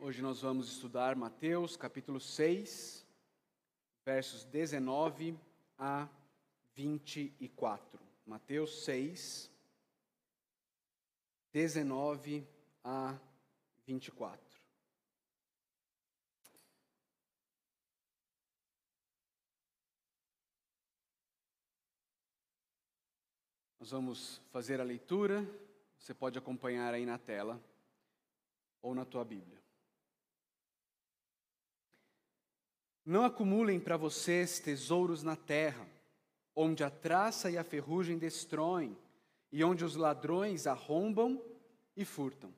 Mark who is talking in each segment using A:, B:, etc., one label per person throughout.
A: Hoje nós vamos estudar Mateus capítulo 6, versos 19 a 24. Mateus 6, 19 a 24. Nós vamos fazer a leitura, você pode acompanhar aí na tela ou na tua Bíblia. Não acumulem para vocês tesouros na terra, onde a traça e a ferrugem destroem, e onde os ladrões arrombam e furtam.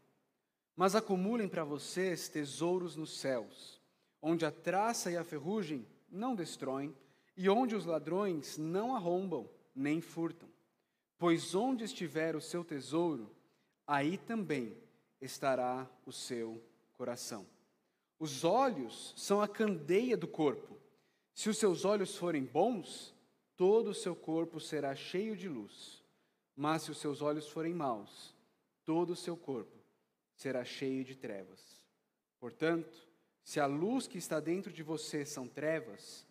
A: Mas acumulem para vocês tesouros nos céus, onde a traça e a ferrugem não destroem, e onde os ladrões não arrombam nem furtam. Pois onde estiver o seu tesouro, aí também estará o seu coração. Os olhos são a candeia do corpo. Se os seus olhos forem bons, todo o seu corpo será cheio de luz. Mas se os seus olhos forem maus, todo o seu corpo será cheio de trevas. Portanto, se a luz que está dentro de você são trevas,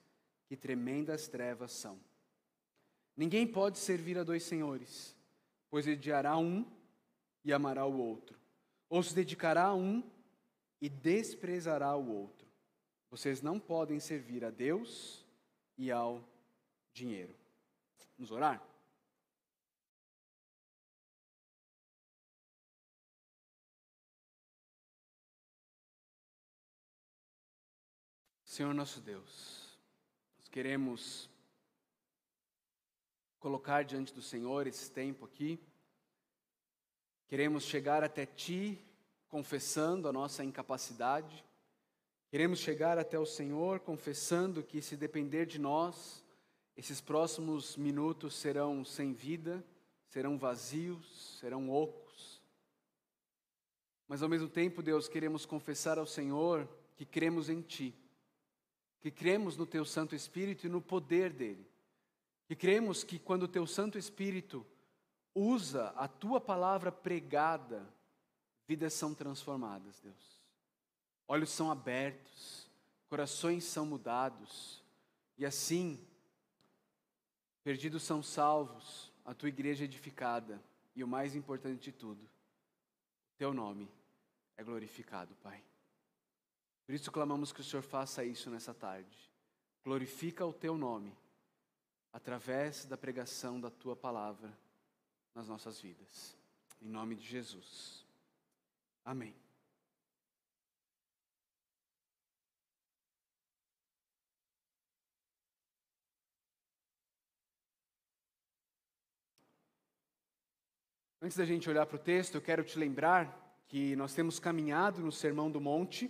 A: que tremendas trevas são. Ninguém pode servir a dois senhores, pois odiará um e amará o outro, ou se dedicará a um e desprezará o outro. Vocês não podem servir a Deus e ao dinheiro. Vamos orar? Senhor nosso Deus, nós queremos colocar diante do Senhor esse tempo aqui, queremos chegar até Ti confessando a nossa incapacidade. Queremos chegar até o Senhor confessando que, se depender de nós, esses próximos minutos serão sem vida, serão vazios, serão ocos. Mas ao mesmo tempo, Deus, queremos confessar ao Senhor que cremos em Ti, que cremos no Teu Santo Espírito e no poder dele, que cremos que quando o Teu Santo Espírito usa a Tua palavra pregada, Vidas são transformadas, Deus. Olhos são abertos, corações são mudados, e assim, perdidos são salvos, a tua igreja edificada, e o mais importante de tudo, teu nome é glorificado, Pai. Por isso clamamos que o Senhor faça isso nessa tarde. Glorifica o teu nome através da pregação da tua palavra nas nossas vidas. Em nome de Jesus. Amém. Antes da gente olhar para o texto, eu quero te lembrar que nós temos caminhado no Sermão do Monte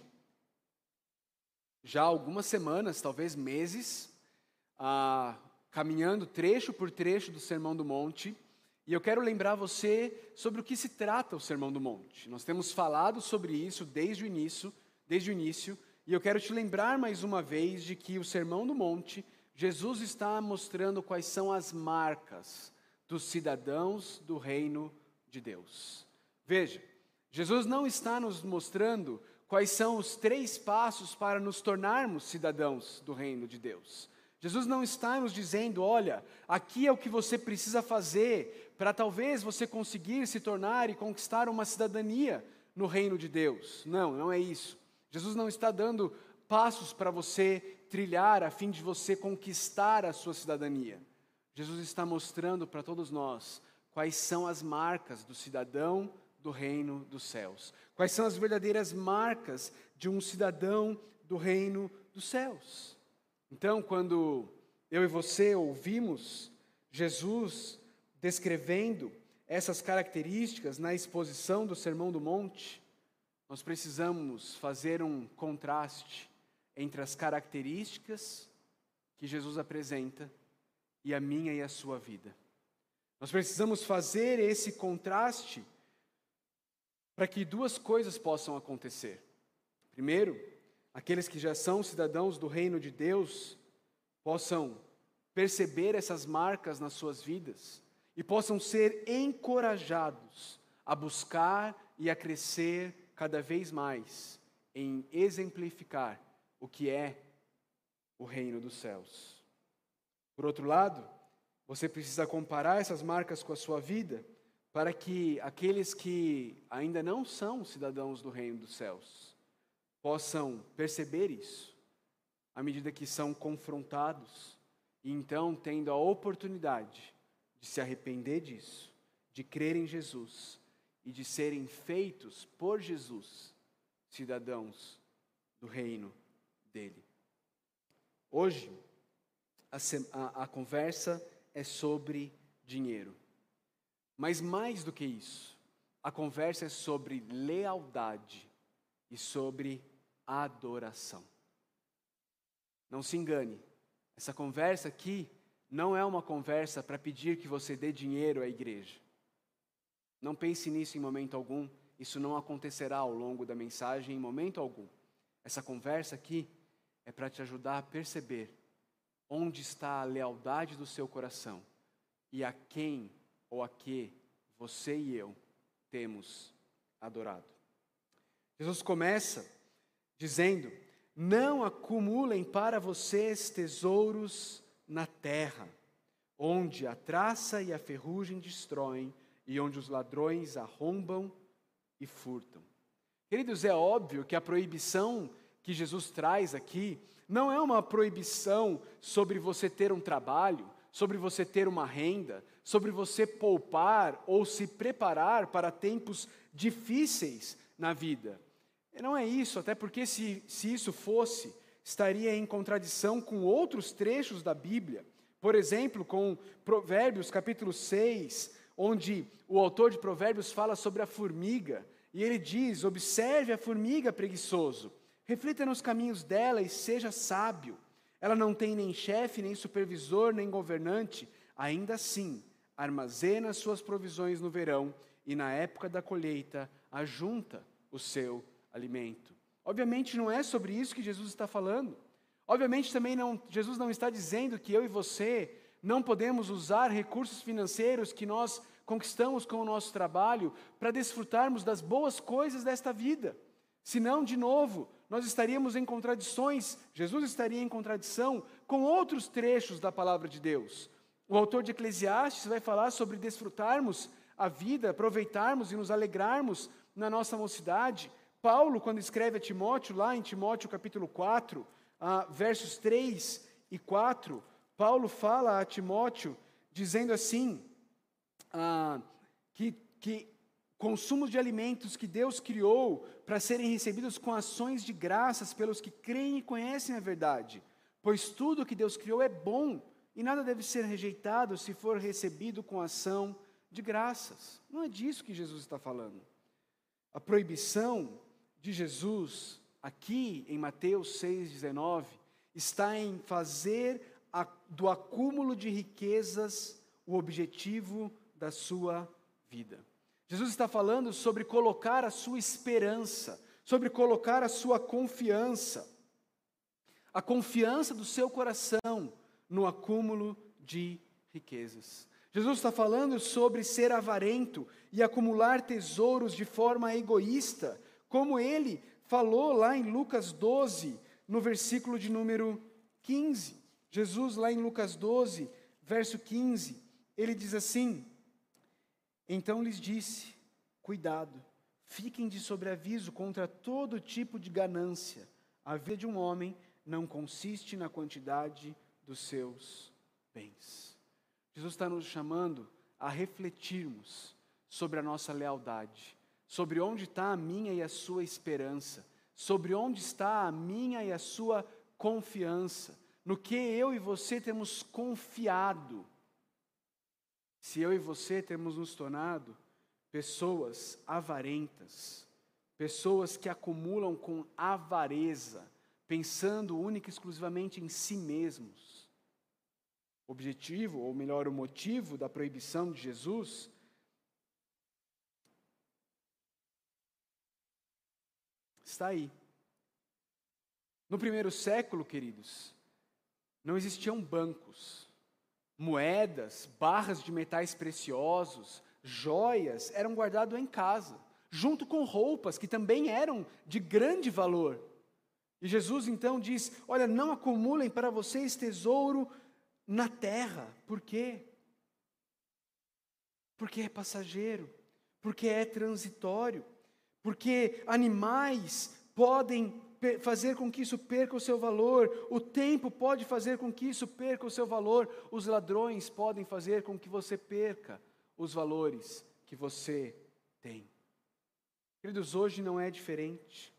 A: já algumas semanas, talvez meses, ah, caminhando trecho por trecho do Sermão do Monte. E eu quero lembrar você sobre o que se trata o Sermão do Monte. Nós temos falado sobre isso desde o início, desde o início, e eu quero te lembrar mais uma vez de que o Sermão do Monte, Jesus está mostrando quais são as marcas dos cidadãos do reino de Deus. Veja, Jesus não está nos mostrando quais são os três passos para nos tornarmos cidadãos do reino de Deus. Jesus não está nos dizendo, olha, aqui é o que você precisa fazer para talvez você conseguir se tornar e conquistar uma cidadania no reino de Deus. Não, não é isso. Jesus não está dando passos para você trilhar a fim de você conquistar a sua cidadania. Jesus está mostrando para todos nós quais são as marcas do cidadão do reino dos céus. Quais são as verdadeiras marcas de um cidadão do reino dos céus. Então, quando eu e você ouvimos Jesus descrevendo essas características na exposição do Sermão do Monte, nós precisamos fazer um contraste entre as características que Jesus apresenta e a minha e a sua vida. Nós precisamos fazer esse contraste para que duas coisas possam acontecer. Primeiro, aqueles que já são cidadãos do reino de Deus possam perceber essas marcas nas suas vidas e possam ser encorajados a buscar e a crescer cada vez mais em exemplificar o que é o reino dos céus. Por outro lado, você precisa comparar essas marcas com a sua vida para que aqueles que ainda não são cidadãos do reino dos céus possam perceber isso à medida que são confrontados e então tendo a oportunidade de se arrepender disso, de crer em Jesus e de serem feitos por Jesus cidadãos do reino dele. Hoje, a, a, a conversa é sobre dinheiro. Mas mais do que isso, a conversa é sobre lealdade e sobre adoração. Não se engane, essa conversa aqui não é uma conversa para pedir que você dê dinheiro à igreja. Não pense nisso em momento algum, isso não acontecerá ao longo da mensagem em momento algum. Essa conversa aqui é para te ajudar a perceber onde está a lealdade do seu coração e a quem ou a que você e eu temos adorado. Jesus começa dizendo: Não acumulem para vocês tesouros na terra, onde a traça e a ferrugem destroem e onde os ladrões arrombam e furtam. Queridos, é óbvio que a proibição que Jesus traz aqui não é uma proibição sobre você ter um trabalho, sobre você ter uma renda, sobre você poupar ou se preparar para tempos difíceis na vida. Não é isso, até porque se, se isso fosse, estaria em contradição com outros trechos da Bíblia. Por exemplo, com Provérbios capítulo 6, onde o autor de Provérbios fala sobre a formiga, e ele diz: Observe a formiga preguiçoso, reflita nos caminhos dela e seja sábio. Ela não tem nem chefe, nem supervisor, nem governante, ainda assim armazena suas provisões no verão e na época da colheita ajunta o seu alimento. Obviamente não é sobre isso que Jesus está falando. Obviamente também não, Jesus não está dizendo que eu e você não podemos usar recursos financeiros que nós conquistamos com o nosso trabalho para desfrutarmos das boas coisas desta vida. Senão, de novo, nós estaríamos em contradições, Jesus estaria em contradição com outros trechos da palavra de Deus. O autor de Eclesiastes vai falar sobre desfrutarmos a vida, aproveitarmos e nos alegrarmos na nossa mocidade. Paulo, quando escreve a Timóteo, lá em Timóteo capítulo 4, ah, versos 3 e 4, Paulo fala a Timóteo dizendo assim: ah, que, que consumos de alimentos que Deus criou para serem recebidos com ações de graças pelos que creem e conhecem a verdade, pois tudo que Deus criou é bom e nada deve ser rejeitado se for recebido com ação de graças. Não é disso que Jesus está falando. A proibição de Jesus, aqui em Mateus 6,19, está em fazer a, do acúmulo de riquezas o objetivo da sua vida. Jesus está falando sobre colocar a sua esperança, sobre colocar a sua confiança, a confiança do seu coração no acúmulo de riquezas. Jesus está falando sobre ser avarento e acumular tesouros de forma egoísta, como ele falou lá em Lucas 12, no versículo de número 15. Jesus, lá em Lucas 12, verso 15, ele diz assim: Então lhes disse: Cuidado, fiquem de sobreaviso contra todo tipo de ganância. A vida de um homem não consiste na quantidade dos seus bens. Jesus está nos chamando a refletirmos sobre a nossa lealdade, sobre onde está a minha e a sua esperança, sobre onde está a minha e a sua confiança, no que eu e você temos confiado. Se eu e você temos nos tornado pessoas avarentas, pessoas que acumulam com avareza, pensando única e exclusivamente em si mesmos. O objetivo, ou melhor, o motivo da proibição de Jesus está aí. No primeiro século, queridos, não existiam bancos, moedas, barras de metais preciosos, joias eram guardados em casa. junto com roupas que também eram de grande valor. E Jesus então diz: Olha, não acumulem para vocês tesouro na terra. Por quê? Porque é passageiro, porque é transitório, porque animais podem fazer com que isso perca o seu valor, o tempo pode fazer com que isso perca o seu valor, os ladrões podem fazer com que você perca os valores que você tem. Queridos, hoje não é diferente.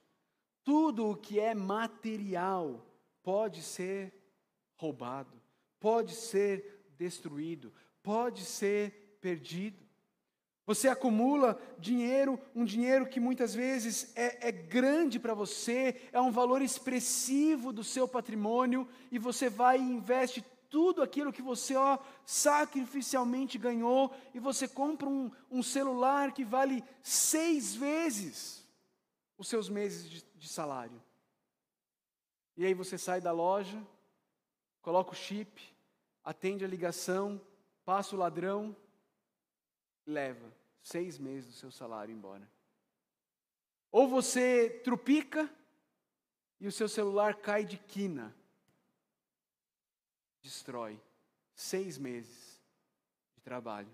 A: Tudo o que é material pode ser roubado, pode ser destruído, pode ser perdido. Você acumula dinheiro, um dinheiro que muitas vezes é, é grande para você, é um valor expressivo do seu patrimônio, e você vai e investe tudo aquilo que você ó, sacrificialmente ganhou, e você compra um, um celular que vale seis vezes os seus meses de, de salário. E aí você sai da loja, coloca o chip, atende a ligação, passa o ladrão, leva seis meses do seu salário embora. Ou você trupica e o seu celular cai de quina, destrói seis meses de trabalho.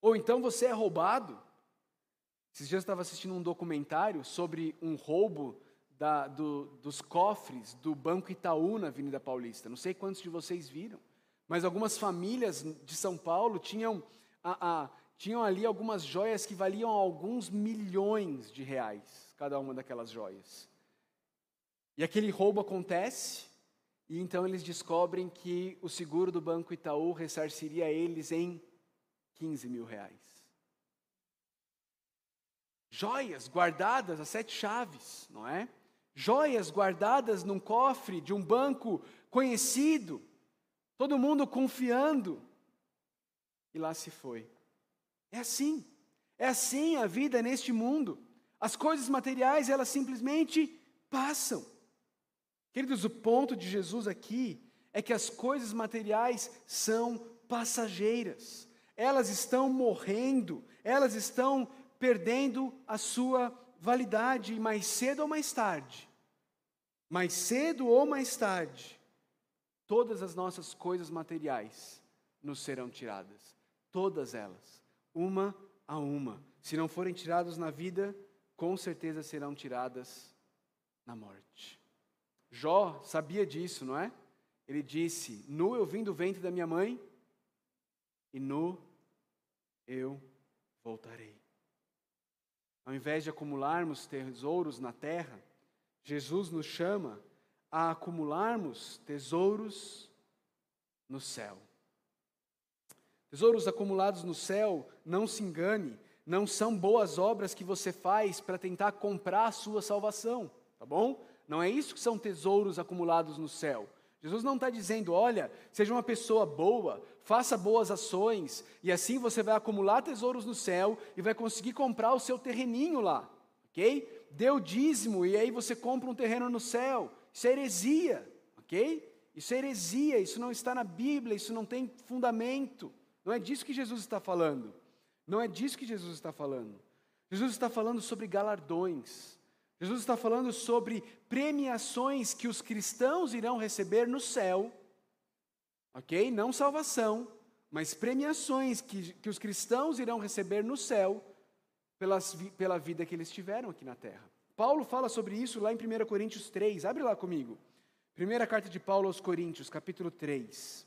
A: Ou então você é roubado. Esses dias eu estava assistindo um documentário sobre um roubo da, do, dos cofres do Banco Itaú na Avenida Paulista. Não sei quantos de vocês viram. Mas algumas famílias de São Paulo tinham, a, a, tinham ali algumas joias que valiam alguns milhões de reais, cada uma daquelas joias. E aquele roubo acontece, e então eles descobrem que o seguro do Banco Itaú ressarciria eles em 15 mil reais. Joias guardadas a sete chaves, não é? Joias guardadas num cofre de um banco conhecido todo mundo confiando, e lá se foi. É assim, é assim a vida neste mundo. As coisas materiais, elas simplesmente passam. Queridos, o ponto de Jesus aqui é que as coisas materiais são passageiras, elas estão morrendo, elas estão perdendo a sua validade, mais cedo ou mais tarde, mais cedo ou mais tarde, todas as nossas coisas materiais nos serão tiradas. Todas elas, uma a uma. Se não forem tiradas na vida, com certeza serão tiradas na morte. Jó sabia disso, não é? Ele disse: Nu eu vim do ventre da minha mãe, e nu eu voltarei. Ao invés de acumularmos tesouros na terra, Jesus nos chama a acumularmos tesouros no céu. Tesouros acumulados no céu, não se engane, não são boas obras que você faz para tentar comprar a sua salvação, tá bom? Não é isso que são tesouros acumulados no céu. Jesus não está dizendo, olha, seja uma pessoa boa, faça boas ações, e assim você vai acumular tesouros no céu e vai conseguir comprar o seu terreninho lá, ok? Dê o dízimo e aí você compra um terreno no céu. Isso é heresia, ok? Isso é heresia, isso não está na Bíblia, isso não tem fundamento. Não é disso que Jesus está falando. Não é disso que Jesus está falando. Jesus está falando sobre galardões. Jesus está falando sobre premiações que os cristãos irão receber no céu, ok? Não salvação, mas premiações que, que os cristãos irão receber no céu pelas, pela vida que eles tiveram aqui na terra. Paulo fala sobre isso lá em 1 Coríntios 3. Abre lá comigo. Primeira carta de Paulo aos Coríntios, capítulo 3.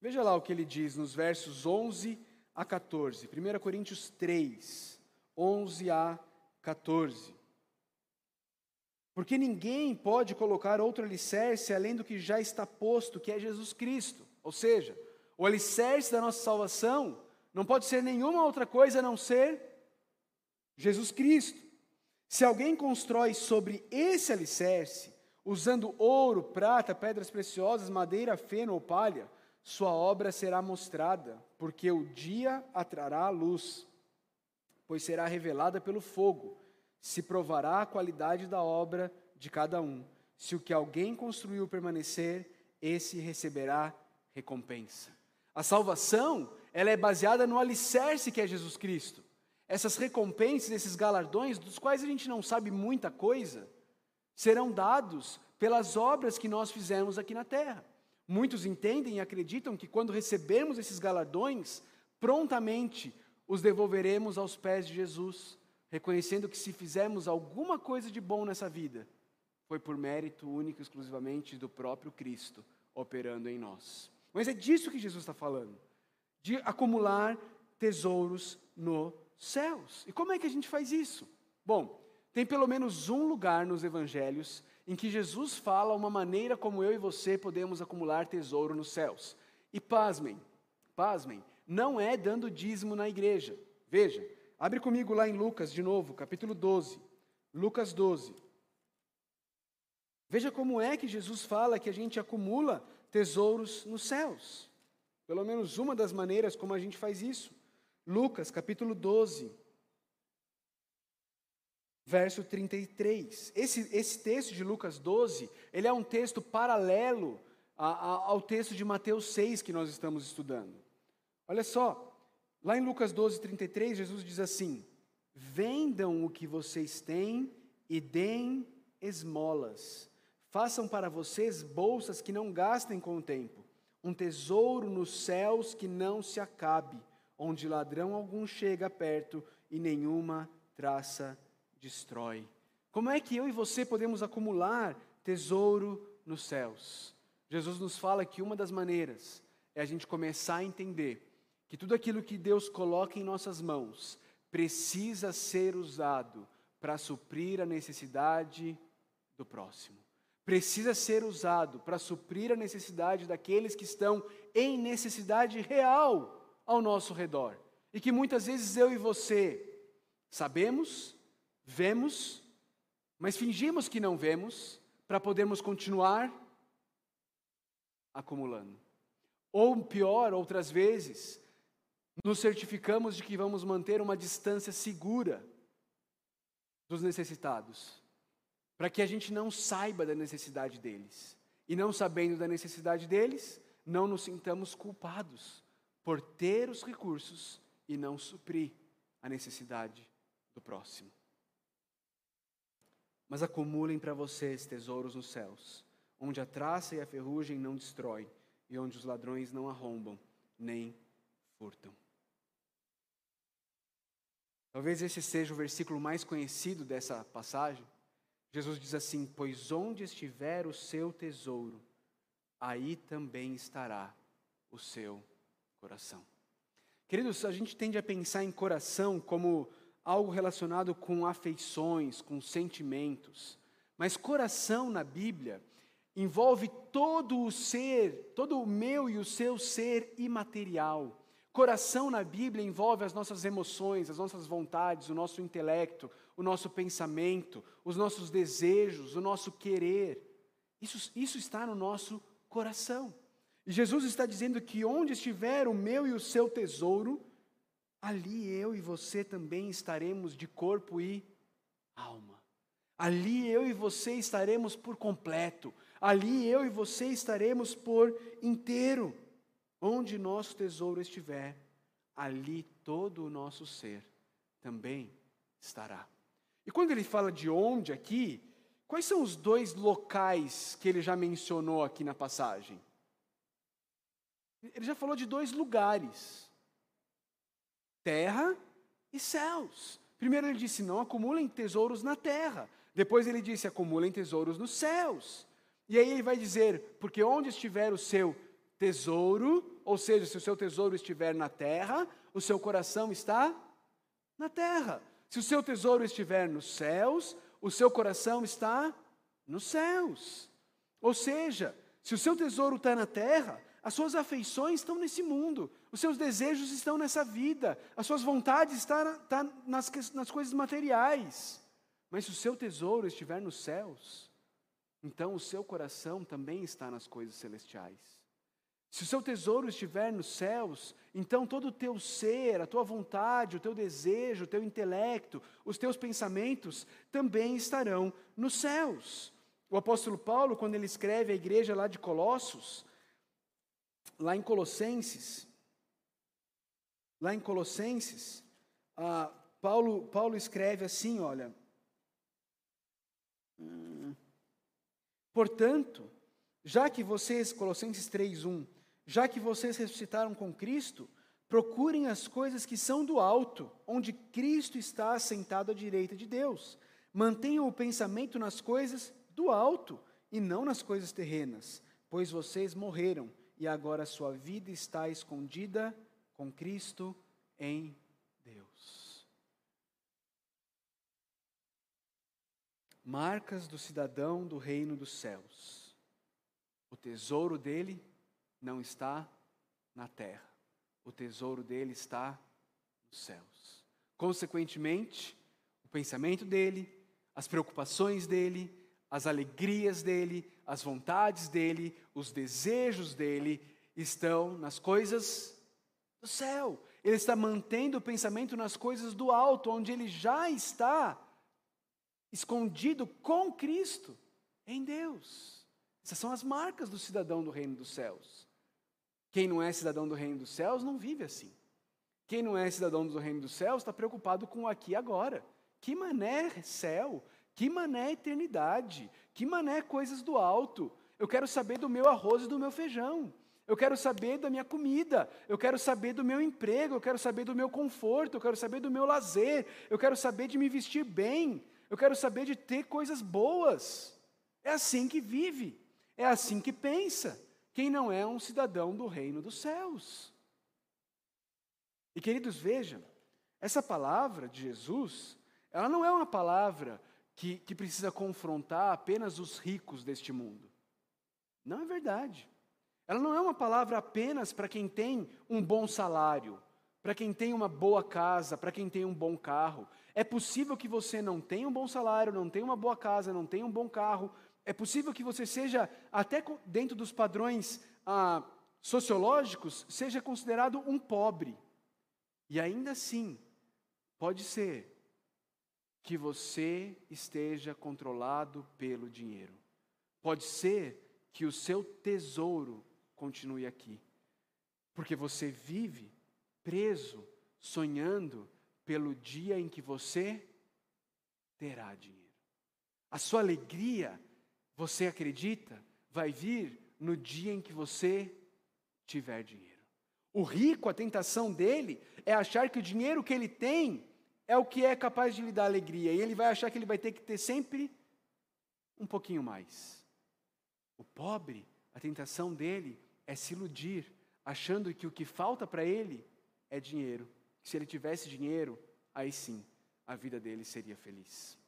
A: Veja lá o que ele diz nos versos 11 a 14. 1 Coríntios 3, 11 a 14. Porque ninguém pode colocar outro alicerce além do que já está posto, que é Jesus Cristo. Ou seja, o alicerce da nossa salvação não pode ser nenhuma outra coisa a não ser Jesus Cristo. Se alguém constrói sobre esse alicerce, usando ouro, prata, pedras preciosas, madeira, feno ou palha, sua obra será mostrada, porque o dia atrará a luz, pois será revelada pelo fogo. Se provará a qualidade da obra de cada um. Se o que alguém construiu permanecer, esse receberá recompensa. A salvação ela é baseada no alicerce que é Jesus Cristo. Essas recompensas, esses galardões, dos quais a gente não sabe muita coisa, serão dados pelas obras que nós fizemos aqui na terra. Muitos entendem e acreditam que quando recebermos esses galardões, prontamente os devolveremos aos pés de Jesus, reconhecendo que se fizermos alguma coisa de bom nessa vida, foi por mérito único e exclusivamente do próprio Cristo operando em nós. Mas é disso que Jesus está falando, de acumular tesouros no céus. E como é que a gente faz isso? Bom, tem pelo menos um lugar nos evangelhos em que Jesus fala uma maneira como eu e você podemos acumular tesouro nos céus. E pasmem, pasmem, não é dando dízimo na igreja. Veja, abre comigo lá em Lucas de novo, capítulo 12. Lucas 12. Veja como é que Jesus fala que a gente acumula tesouros nos céus. Pelo menos uma das maneiras como a gente faz isso. Lucas, capítulo 12, verso 33. Esse, esse texto de Lucas 12, ele é um texto paralelo a, a, ao texto de Mateus 6 que nós estamos estudando. Olha só, lá em Lucas 12, 33, Jesus diz assim: Vendam o que vocês têm e deem esmolas. Façam para vocês bolsas que não gastem com o tempo, um tesouro nos céus que não se acabe, onde ladrão algum chega perto e nenhuma traça destrói. Como é que eu e você podemos acumular tesouro nos céus? Jesus nos fala que uma das maneiras é a gente começar a entender que tudo aquilo que Deus coloca em nossas mãos precisa ser usado para suprir a necessidade do próximo. Precisa ser usado para suprir a necessidade daqueles que estão em necessidade real ao nosso redor. E que muitas vezes eu e você sabemos, vemos, mas fingimos que não vemos, para podermos continuar acumulando. Ou pior, outras vezes, nos certificamos de que vamos manter uma distância segura dos necessitados, para que a gente não saiba da necessidade deles. E não sabendo da necessidade deles, não nos sintamos culpados por ter os recursos e não suprir a necessidade do próximo. Mas acumulem para vocês tesouros nos céus, onde a traça e a ferrugem não destroem, e onde os ladrões não arrombam, nem furtam. Talvez esse seja o versículo mais conhecido dessa passagem. Jesus diz assim: Pois onde estiver o seu tesouro, aí também estará o seu coração. Queridos, a gente tende a pensar em coração como algo relacionado com afeições, com sentimentos. Mas coração na Bíblia envolve todo o ser, todo o meu e o seu ser imaterial. Coração na Bíblia envolve as nossas emoções, as nossas vontades, o nosso intelecto, o nosso pensamento, os nossos desejos, o nosso querer. Isso, isso está no nosso coração. E Jesus está dizendo que onde estiver o meu e o seu tesouro, ali eu e você também estaremos de corpo e alma. Ali eu e você estaremos por completo. Ali eu e você estaremos por inteiro. Onde nosso tesouro estiver, ali todo o nosso ser também estará. E quando ele fala de onde aqui, quais são os dois locais que ele já mencionou aqui na passagem? Ele já falou de dois lugares terra e céus. Primeiro ele disse: não acumulem tesouros na terra. Depois ele disse: acumulem tesouros nos céus. E aí ele vai dizer: porque onde estiver o seu tesouro, ou seja, se o seu tesouro estiver na terra, o seu coração está na terra. Se o seu tesouro estiver nos céus, o seu coração está nos céus. Ou seja, se o seu tesouro está na terra, as suas afeições estão nesse mundo, os seus desejos estão nessa vida, as suas vontades estão, estão nas, nas coisas materiais. Mas se o seu tesouro estiver nos céus, então o seu coração também está nas coisas celestiais. Se o seu tesouro estiver nos céus, então todo o teu ser, a tua vontade, o teu desejo, o teu intelecto, os teus pensamentos também estarão nos céus. O apóstolo Paulo, quando ele escreve à igreja lá de Colossos, lá em Colossenses, Lá em Colossenses, ah, Paulo, Paulo escreve assim: olha. Hum, Portanto, já que vocês, Colossenses 3:1, já que vocês ressuscitaram com Cristo, procurem as coisas que são do alto, onde Cristo está assentado à direita de Deus. Mantenham o pensamento nas coisas do alto e não nas coisas terrenas, pois vocês morreram e agora sua vida está escondida com Cristo em Deus. Marcas do cidadão do reino dos céus. O tesouro dele não está na terra, o tesouro dele está nos céus. Consequentemente, o pensamento dele, as preocupações dele, as alegrias dele, as vontades dele, os desejos dele estão nas coisas do céu. Ele está mantendo o pensamento nas coisas do alto, onde ele já está escondido com Cristo em Deus. Essas são as marcas do cidadão do reino dos céus. Quem não é cidadão do reino dos céus não vive assim. Quem não é cidadão do reino dos céus está preocupado com o aqui e agora. Que mané céu, que mané eternidade, que mané coisas do alto. Eu quero saber do meu arroz e do meu feijão. Eu quero saber da minha comida, eu quero saber do meu emprego, eu quero saber do meu conforto, eu quero saber do meu lazer, eu quero saber de me vestir bem, eu quero saber de ter coisas boas. É assim que vive, é assim que pensa. Quem não é um cidadão do reino dos céus. E queridos, vejam, essa palavra de Jesus, ela não é uma palavra que, que precisa confrontar apenas os ricos deste mundo. Não é verdade. Ela não é uma palavra apenas para quem tem um bom salário, para quem tem uma boa casa, para quem tem um bom carro. É possível que você não tenha um bom salário, não tenha uma boa casa, não tenha um bom carro. É possível que você seja, até dentro dos padrões ah, sociológicos, seja considerado um pobre. E ainda assim, pode ser que você esteja controlado pelo dinheiro. Pode ser que o seu tesouro continue aqui. Porque você vive preso, sonhando pelo dia em que você terá dinheiro. A sua alegria, você acredita, vai vir no dia em que você tiver dinheiro. O rico, a tentação dele é achar que o dinheiro que ele tem é o que é capaz de lhe dar alegria, e ele vai achar que ele vai ter que ter sempre um pouquinho mais. O pobre, a tentação dele é se iludir, achando que o que falta para ele é dinheiro. Se ele tivesse dinheiro, aí sim, a vida dele seria feliz.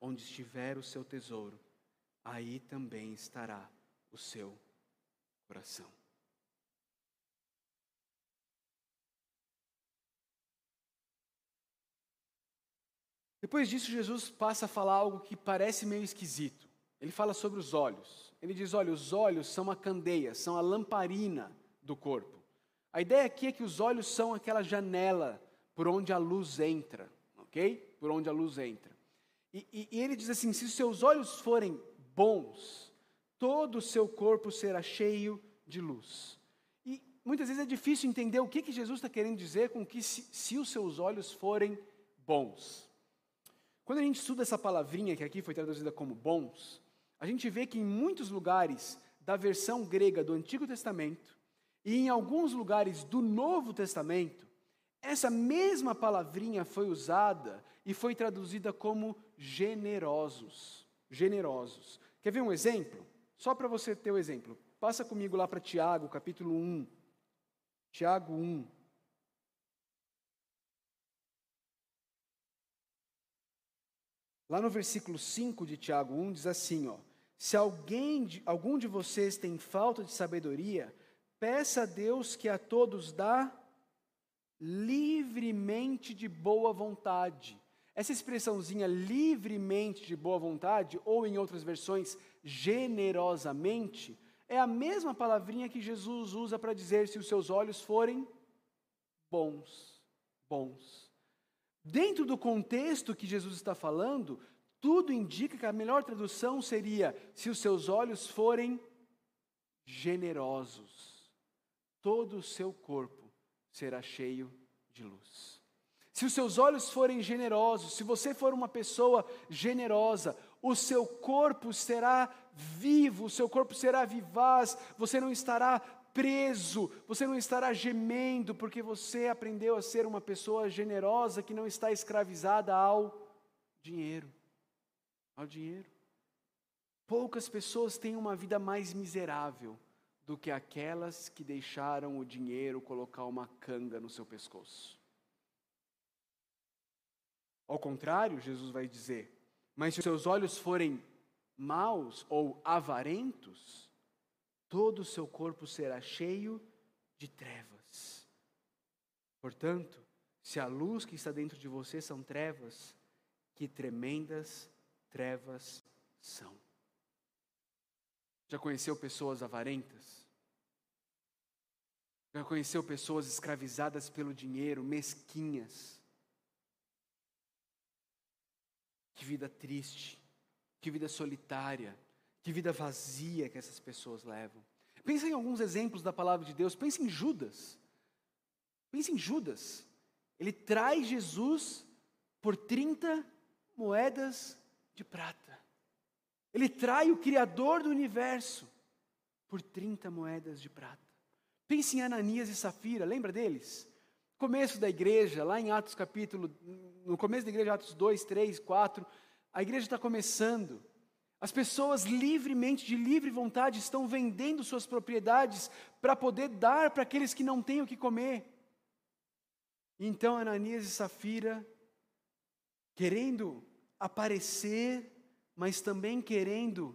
A: Onde estiver o seu tesouro, aí também estará o seu coração. Depois disso, Jesus passa a falar algo que parece meio esquisito. Ele fala sobre os olhos. Ele diz: olha, os olhos são a candeia, são a lamparina do corpo. A ideia aqui é que os olhos são aquela janela por onde a luz entra, ok? Por onde a luz entra. E, e, e ele diz assim: se os seus olhos forem bons, todo o seu corpo será cheio de luz. E muitas vezes é difícil entender o que, que Jesus está querendo dizer com que se, se os seus olhos forem bons. Quando a gente estuda essa palavrinha que aqui foi traduzida como bons, a gente vê que em muitos lugares da versão grega do Antigo Testamento, e em alguns lugares do Novo Testamento, essa mesma palavrinha foi usada e foi traduzida como generosos. Generosos. Quer ver um exemplo? Só para você ter o um exemplo. Passa comigo lá para Tiago, capítulo 1. Tiago 1. Lá no versículo 5 de Tiago 1 diz assim, ó: Se alguém, algum de vocês tem falta de sabedoria, Peça a Deus que a todos dá livremente de boa vontade. Essa expressãozinha livremente de boa vontade, ou em outras versões, generosamente, é a mesma palavrinha que Jesus usa para dizer se os seus olhos forem bons. Bons. Dentro do contexto que Jesus está falando, tudo indica que a melhor tradução seria se os seus olhos forem generosos todo o seu corpo será cheio de luz. Se os seus olhos forem generosos, se você for uma pessoa generosa, o seu corpo será vivo, o seu corpo será vivaz, você não estará preso, você não estará gemendo, porque você aprendeu a ser uma pessoa generosa que não está escravizada ao dinheiro. Ao dinheiro. Poucas pessoas têm uma vida mais miserável do que aquelas que deixaram o dinheiro colocar uma canga no seu pescoço. Ao contrário, Jesus vai dizer: mas se os seus olhos forem maus ou avarentos, todo o seu corpo será cheio de trevas. Portanto, se a luz que está dentro de você são trevas, que tremendas trevas são. Já conheceu pessoas avarentas? Já conheceu pessoas escravizadas pelo dinheiro, mesquinhas? Que vida triste, que vida solitária, que vida vazia que essas pessoas levam. Pensa em alguns exemplos da palavra de Deus. Pense em Judas. Pense em Judas. Ele traz Jesus por 30 moedas de prata. Ele trai o Criador do universo por 30 moedas de prata. Pense em Ananias e Safira, lembra deles? Começo da igreja, lá em Atos capítulo, no começo da igreja, Atos 2, 3, 4, a igreja está começando. As pessoas livremente, de livre vontade, estão vendendo suas propriedades para poder dar para aqueles que não têm o que comer. Então Ananias e Safira, querendo aparecer, mas também querendo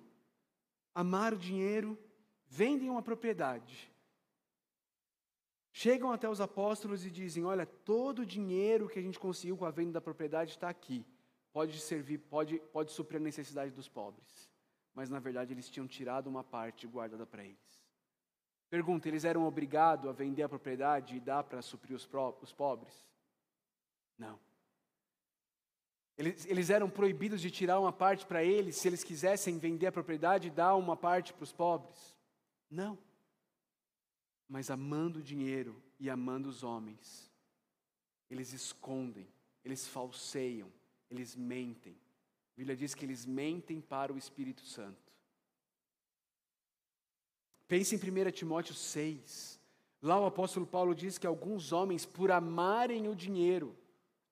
A: amar o dinheiro, vendem uma propriedade. Chegam até os apóstolos e dizem: Olha, todo o dinheiro que a gente conseguiu com a venda da propriedade está aqui pode servir, pode, pode suprir a necessidade dos pobres. Mas na verdade eles tinham tirado uma parte guardada para eles. Pergunta: eles eram obrigados a vender a propriedade e dar para suprir os, os pobres? Não. Eles, eles eram proibidos de tirar uma parte para eles se eles quisessem vender a propriedade e dar uma parte para os pobres? Não. Mas amando o dinheiro e amando os homens, eles escondem, eles falseiam, eles mentem. A Bíblia diz que eles mentem para o Espírito Santo. Pense em 1 Timóteo 6. Lá o apóstolo Paulo diz que alguns homens, por amarem o dinheiro,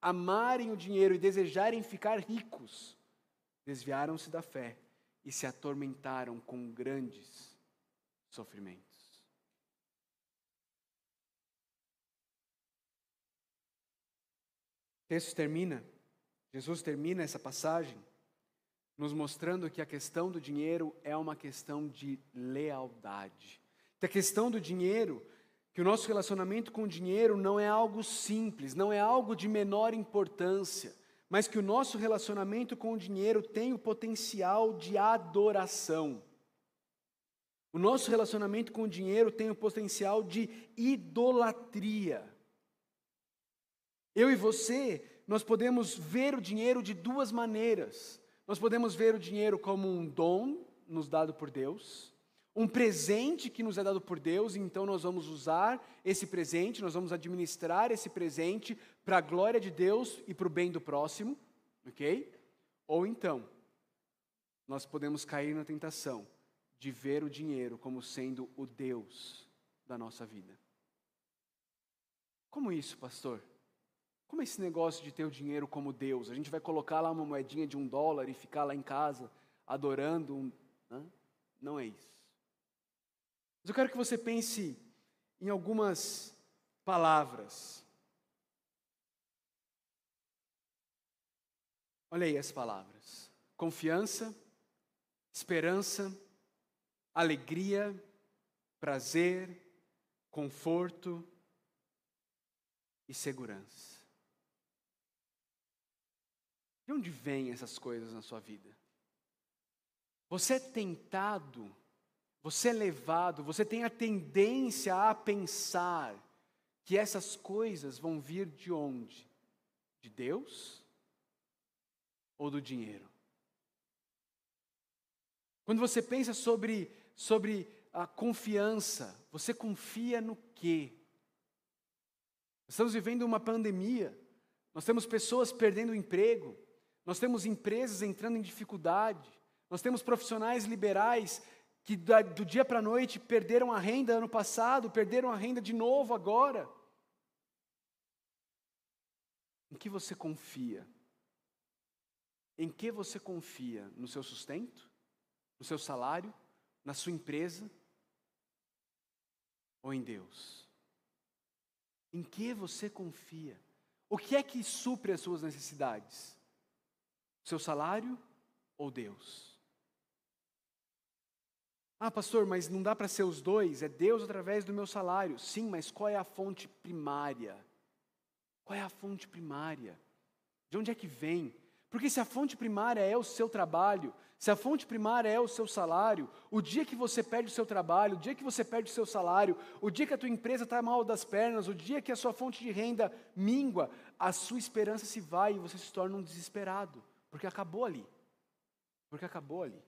A: amarem o dinheiro e desejarem ficar ricos, desviaram-se da fé e se atormentaram com grandes sofrimentos. O texto termina Jesus termina essa passagem nos mostrando que a questão do dinheiro é uma questão de lealdade. Que a questão do dinheiro, que o nosso relacionamento com o dinheiro não é algo simples, não é algo de menor importância, mas que o nosso relacionamento com o dinheiro tem o potencial de adoração. O nosso relacionamento com o dinheiro tem o potencial de idolatria. Eu e você nós podemos ver o dinheiro de duas maneiras. Nós podemos ver o dinheiro como um dom nos dado por Deus, um presente que nos é dado por Deus, então nós vamos usar esse presente, nós vamos administrar esse presente para a glória de Deus e para o bem do próximo, ok? Ou então, nós podemos cair na tentação de ver o dinheiro como sendo o Deus da nossa vida. Como isso, pastor? Como é esse negócio de ter o dinheiro como Deus? A gente vai colocar lá uma moedinha de um dólar e ficar lá em casa adorando? Um... Não é isso. Mas eu quero que você pense em algumas palavras. Olha aí as palavras: confiança, esperança, alegria, prazer, conforto e segurança. De onde vêm essas coisas na sua vida? Você é tentado, você é levado, você tem a tendência a pensar que essas coisas vão vir de onde? De Deus ou do dinheiro? Quando você pensa sobre, sobre a confiança. Você confia no quê? Estamos vivendo uma pandemia. Nós temos pessoas perdendo o emprego. Nós temos empresas entrando em dificuldade. Nós temos profissionais liberais que do dia para a noite perderam a renda ano passado, perderam a renda de novo agora. Em que você confia? Em que você confia? No seu sustento? No seu salário? Na sua empresa? Ou em Deus? Em que você confia? O que é que supre as suas necessidades? Seu salário ou Deus? Ah, pastor, mas não dá para ser os dois, é Deus através do meu salário. Sim, mas qual é a fonte primária? Qual é a fonte primária? De onde é que vem? Porque se a fonte primária é o seu trabalho, se a fonte primária é o seu salário, o dia que você perde o seu trabalho, o dia que você perde o seu salário, o dia que a tua empresa está mal das pernas, o dia que a sua fonte de renda mingua, a sua esperança se vai e você se torna um desesperado, porque acabou ali. Porque acabou ali.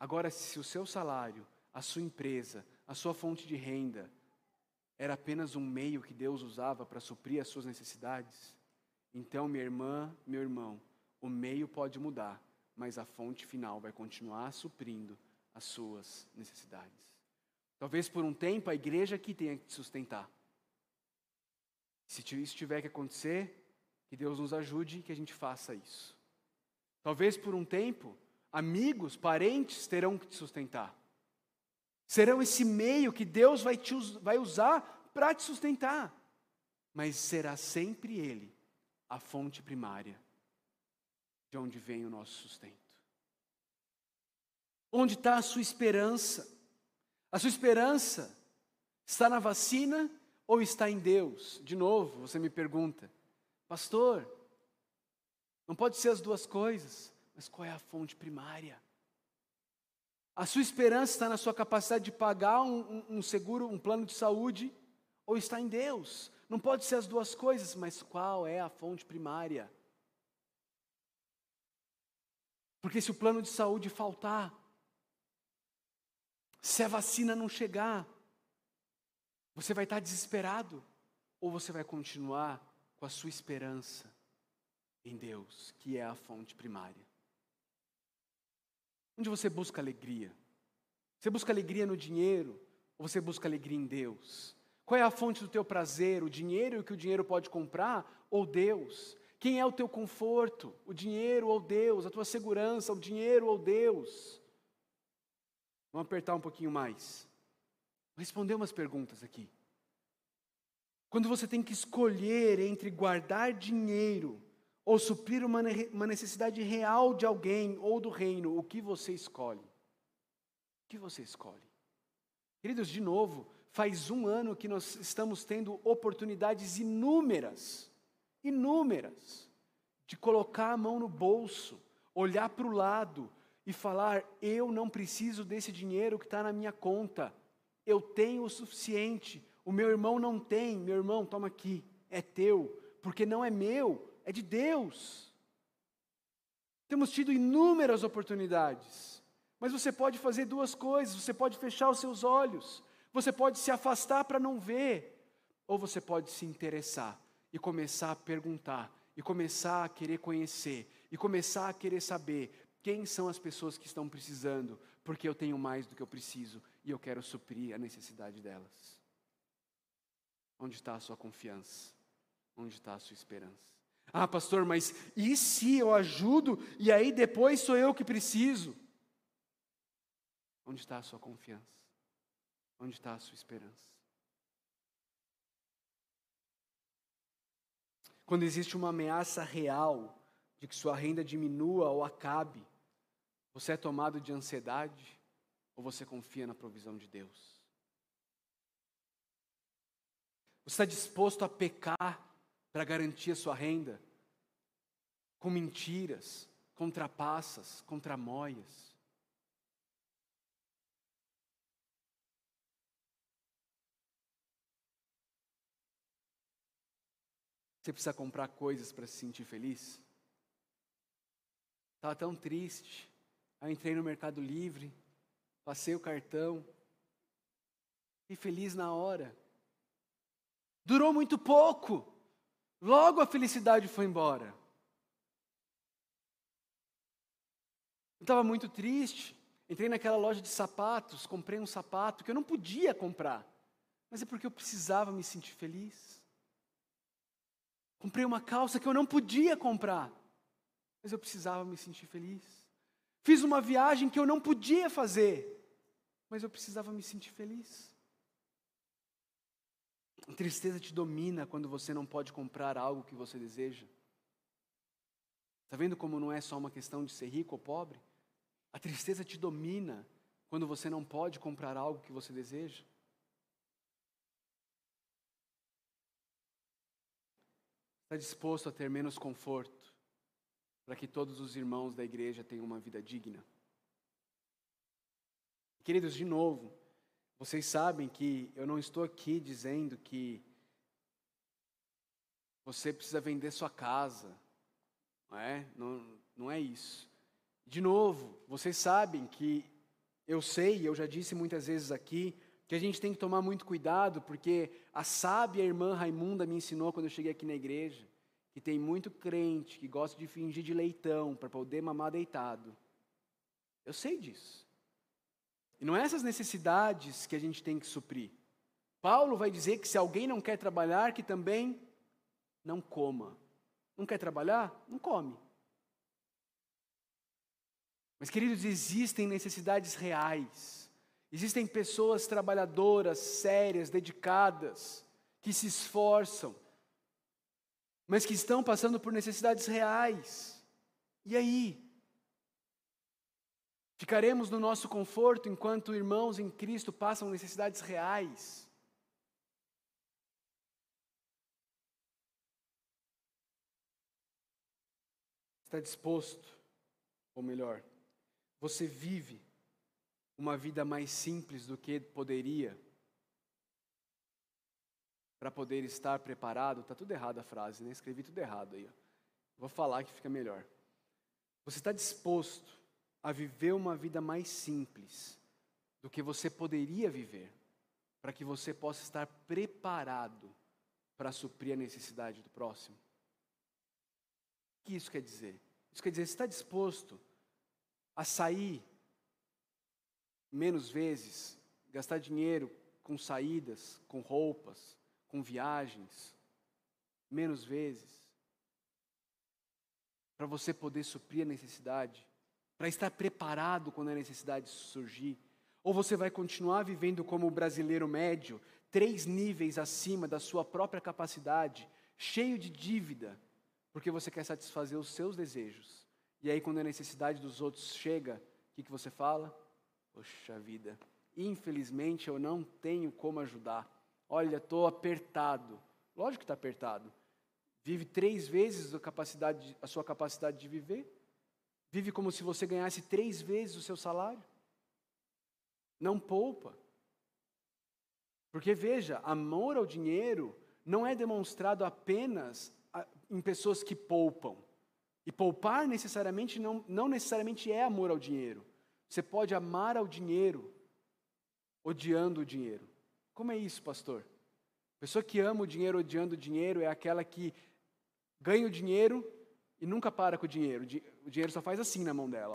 A: Agora, se o seu salário, a sua empresa, a sua fonte de renda era apenas um meio que Deus usava para suprir as suas necessidades, então, minha irmã, meu irmão, o meio pode mudar, mas a fonte final vai continuar suprindo as suas necessidades. Talvez por um tempo a igreja aqui tenha que te sustentar. Se isso tiver que acontecer, que Deus nos ajude e que a gente faça isso. Talvez por um tempo amigos, parentes terão que te sustentar. Serão esse meio que Deus vai, te, vai usar para te sustentar. Mas será sempre Ele a fonte primária de onde vem o nosso sustento. Onde está a sua esperança? A sua esperança está na vacina ou está em Deus? De novo, você me pergunta, pastor, não pode ser as duas coisas. Mas qual é a fonte primária? A sua esperança está na sua capacidade de pagar um, um, seguro, um plano de saúde, ou está em Deus? Não pode ser as duas coisas, mas qual é a fonte primária? Porque se o plano de saúde faltar, se a vacina não chegar, você vai estar desesperado, ou você vai continuar com a sua esperança em Deus, que é a fonte primária? Onde você busca alegria? Você busca alegria no dinheiro ou você busca alegria em Deus? Qual é a fonte do teu prazer? O dinheiro e o que o dinheiro pode comprar ou Deus? Quem é o teu conforto? O dinheiro ou Deus? A tua segurança, o dinheiro ou Deus? Vamos apertar um pouquinho mais. Responder umas perguntas aqui. Quando você tem que escolher entre guardar dinheiro ou suprir uma necessidade real de alguém ou do reino, o que você escolhe? O que você escolhe? Queridos, de novo, faz um ano que nós estamos tendo oportunidades inúmeras, inúmeras, de colocar a mão no bolso, olhar para o lado e falar: eu não preciso desse dinheiro que está na minha conta, eu tenho o suficiente, o meu irmão não tem, meu irmão, toma aqui, é teu, porque não é meu, é de Deus. Temos tido inúmeras oportunidades, mas você pode fazer duas coisas: você pode fechar os seus olhos, você pode se afastar para não ver, ou você pode se interessar e começar a perguntar, e começar a querer conhecer, e começar a querer saber quem são as pessoas que estão precisando, porque eu tenho mais do que eu preciso e eu quero suprir a necessidade delas. Onde está a sua confiança? Onde está a sua esperança? Ah, pastor, mas e se eu ajudo e aí depois sou eu que preciso? Onde está a sua confiança? Onde está a sua esperança? Quando existe uma ameaça real de que sua renda diminua ou acabe, você é tomado de ansiedade ou você confia na provisão de Deus? Você está disposto a pecar para garantir a sua renda, com mentiras, com trapaças, com tramóias. Você precisa comprar coisas para se sentir feliz? Estava tão triste. Aí entrei no Mercado Livre, passei o cartão, Fiquei feliz na hora. Durou muito pouco. Logo a felicidade foi embora. Eu estava muito triste. Entrei naquela loja de sapatos, comprei um sapato que eu não podia comprar, mas é porque eu precisava me sentir feliz. Comprei uma calça que eu não podia comprar, mas eu precisava me sentir feliz. Fiz uma viagem que eu não podia fazer, mas eu precisava me sentir feliz. A tristeza te domina quando você não pode comprar algo que você deseja. Está vendo como não é só uma questão de ser rico ou pobre? A tristeza te domina quando você não pode comprar algo que você deseja. Está disposto a ter menos conforto para que todos os irmãos da igreja tenham uma vida digna? Queridos, de novo, vocês sabem que eu não estou aqui dizendo que você precisa vender sua casa, não é? Não, não é isso. De novo, vocês sabem que eu sei, eu já disse muitas vezes aqui, que a gente tem que tomar muito cuidado, porque a sábia irmã Raimunda me ensinou quando eu cheguei aqui na igreja, que tem muito crente que gosta de fingir de leitão para poder mamar deitado. Eu sei disso. E não é essas necessidades que a gente tem que suprir. Paulo vai dizer que se alguém não quer trabalhar, que também não coma. Não quer trabalhar? Não come. Mas, queridos, existem necessidades reais. Existem pessoas trabalhadoras, sérias, dedicadas, que se esforçam, mas que estão passando por necessidades reais. E aí? Ficaremos no nosso conforto enquanto irmãos em Cristo passam necessidades reais. Está disposto, ou melhor, você vive uma vida mais simples do que poderia para poder estar preparado. Está tudo errado a frase, né? Escrevi tudo errado aí. Ó. Vou falar que fica melhor. Você está disposto a viver uma vida mais simples do que você poderia viver, para que você possa estar preparado para suprir a necessidade do próximo? O que isso quer dizer? Isso quer dizer, você está disposto a sair menos vezes, gastar dinheiro com saídas, com roupas, com viagens, menos vezes, para você poder suprir a necessidade para estar preparado quando a necessidade surgir? Ou você vai continuar vivendo como o brasileiro médio, três níveis acima da sua própria capacidade, cheio de dívida, porque você quer satisfazer os seus desejos? E aí, quando a necessidade dos outros chega, o que, que você fala? Poxa vida, infelizmente eu não tenho como ajudar. Olha, estou apertado. Lógico que está apertado. Vive três vezes a, capacidade, a sua capacidade de viver. Vive como se você ganhasse três vezes o seu salário. Não poupa. Porque veja, amor ao dinheiro não é demonstrado apenas em pessoas que poupam. E poupar necessariamente não, não necessariamente é amor ao dinheiro. Você pode amar ao dinheiro odiando o dinheiro. Como é isso, pastor? Pessoa que ama o dinheiro odiando o dinheiro é aquela que ganha o dinheiro e nunca para com o dinheiro. O dinheiro só faz assim na mão dela.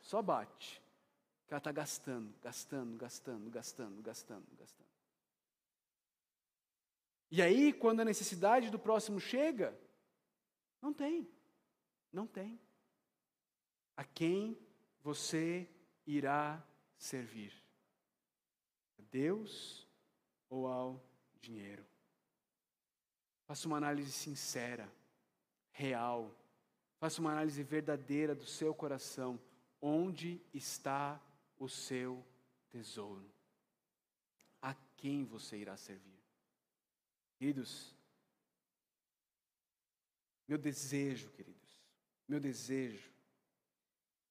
A: Só bate. Que ela está gastando, gastando, gastando, gastando, gastando, gastando. E aí, quando a necessidade do próximo chega, não tem. Não tem. A quem você irá servir? A Deus ou ao dinheiro? Faça uma análise sincera real. Faça uma análise verdadeira do seu coração. Onde está o seu tesouro? A quem você irá servir? Queridos, meu desejo, queridos, meu desejo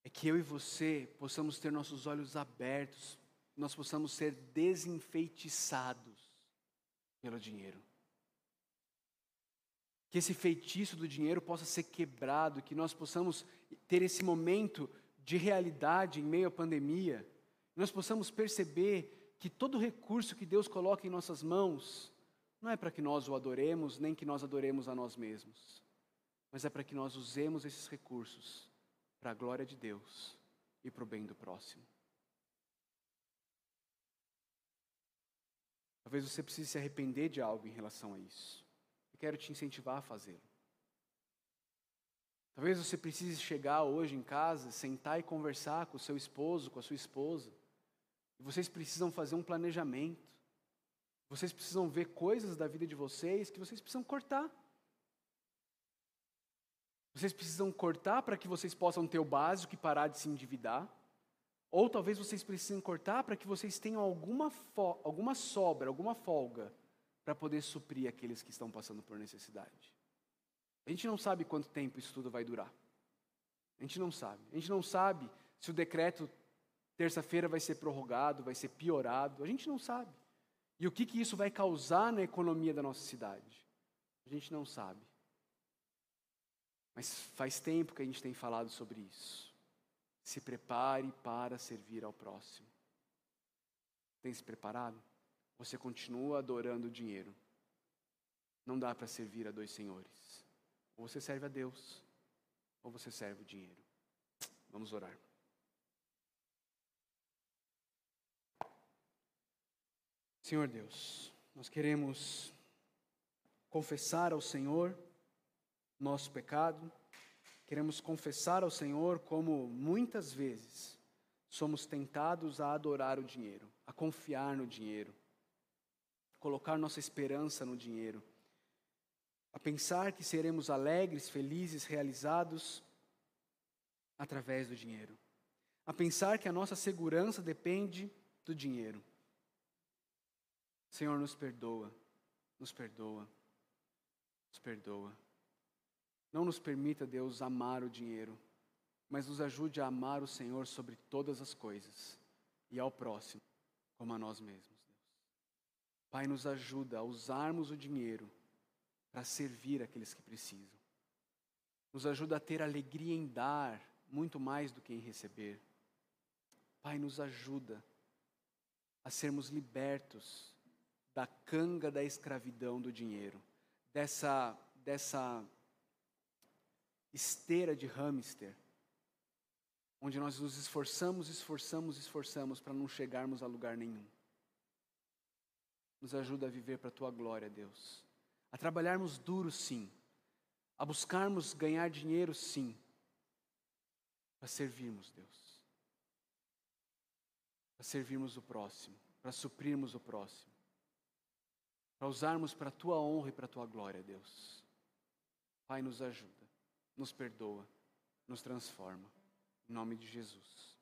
A: é que eu e você possamos ter nossos olhos abertos, nós possamos ser desenfeitiçados pelo dinheiro que esse feitiço do dinheiro possa ser quebrado, que nós possamos ter esse momento de realidade em meio à pandemia, nós possamos perceber que todo recurso que Deus coloca em nossas mãos não é para que nós o adoremos, nem que nós adoremos a nós mesmos, mas é para que nós usemos esses recursos para a glória de Deus e para o bem do próximo. Talvez você precise se arrepender de algo em relação a isso. Quero te incentivar a fazê-lo. Talvez você precise chegar hoje em casa, sentar e conversar com o seu esposo, com a sua esposa. E vocês precisam fazer um planejamento. Vocês precisam ver coisas da vida de vocês que vocês precisam cortar. Vocês precisam cortar para que vocês possam ter o básico e parar de se endividar. Ou talvez vocês precisem cortar para que vocês tenham alguma, alguma sobra, alguma folga, para poder suprir aqueles que estão passando por necessidade. A gente não sabe quanto tempo isso tudo vai durar. A gente não sabe. A gente não sabe se o decreto terça-feira vai ser prorrogado, vai ser piorado. A gente não sabe. E o que, que isso vai causar na economia da nossa cidade? A gente não sabe. Mas faz tempo que a gente tem falado sobre isso. Se prepare para servir ao próximo. Tem se preparado? Você continua adorando o dinheiro. Não dá para servir a dois senhores. Ou você serve a Deus, ou você serve o dinheiro. Vamos orar. Senhor Deus, nós queremos confessar ao Senhor nosso pecado Queremos confessar ao Senhor como muitas vezes somos tentados a adorar o dinheiro, a confiar no dinheiro, colocar nossa esperança no dinheiro, a pensar que seremos alegres, felizes, realizados através do dinheiro, a pensar que a nossa segurança depende do dinheiro. Senhor, nos perdoa, nos perdoa, nos perdoa. Não nos permita, Deus, amar o dinheiro, mas nos ajude a amar o Senhor sobre todas as coisas e ao próximo, como a nós mesmos. Pai, nos ajuda a usarmos o dinheiro para servir aqueles que precisam. Nos ajuda a ter alegria em dar muito mais do que em receber. Pai, nos ajuda a sermos libertos da canga da escravidão do dinheiro, dessa, dessa esteira de hamster, onde nós nos esforçamos, esforçamos, esforçamos para não chegarmos a lugar nenhum. Nos ajuda a viver para a tua glória, Deus. A trabalharmos duro, sim. A buscarmos ganhar dinheiro, sim. Para servirmos, Deus. Para servirmos o próximo. Para suprirmos o próximo. Para usarmos para a tua honra e para a tua glória, Deus. Pai, nos ajuda nos perdoa, nos transforma. Em nome de Jesus.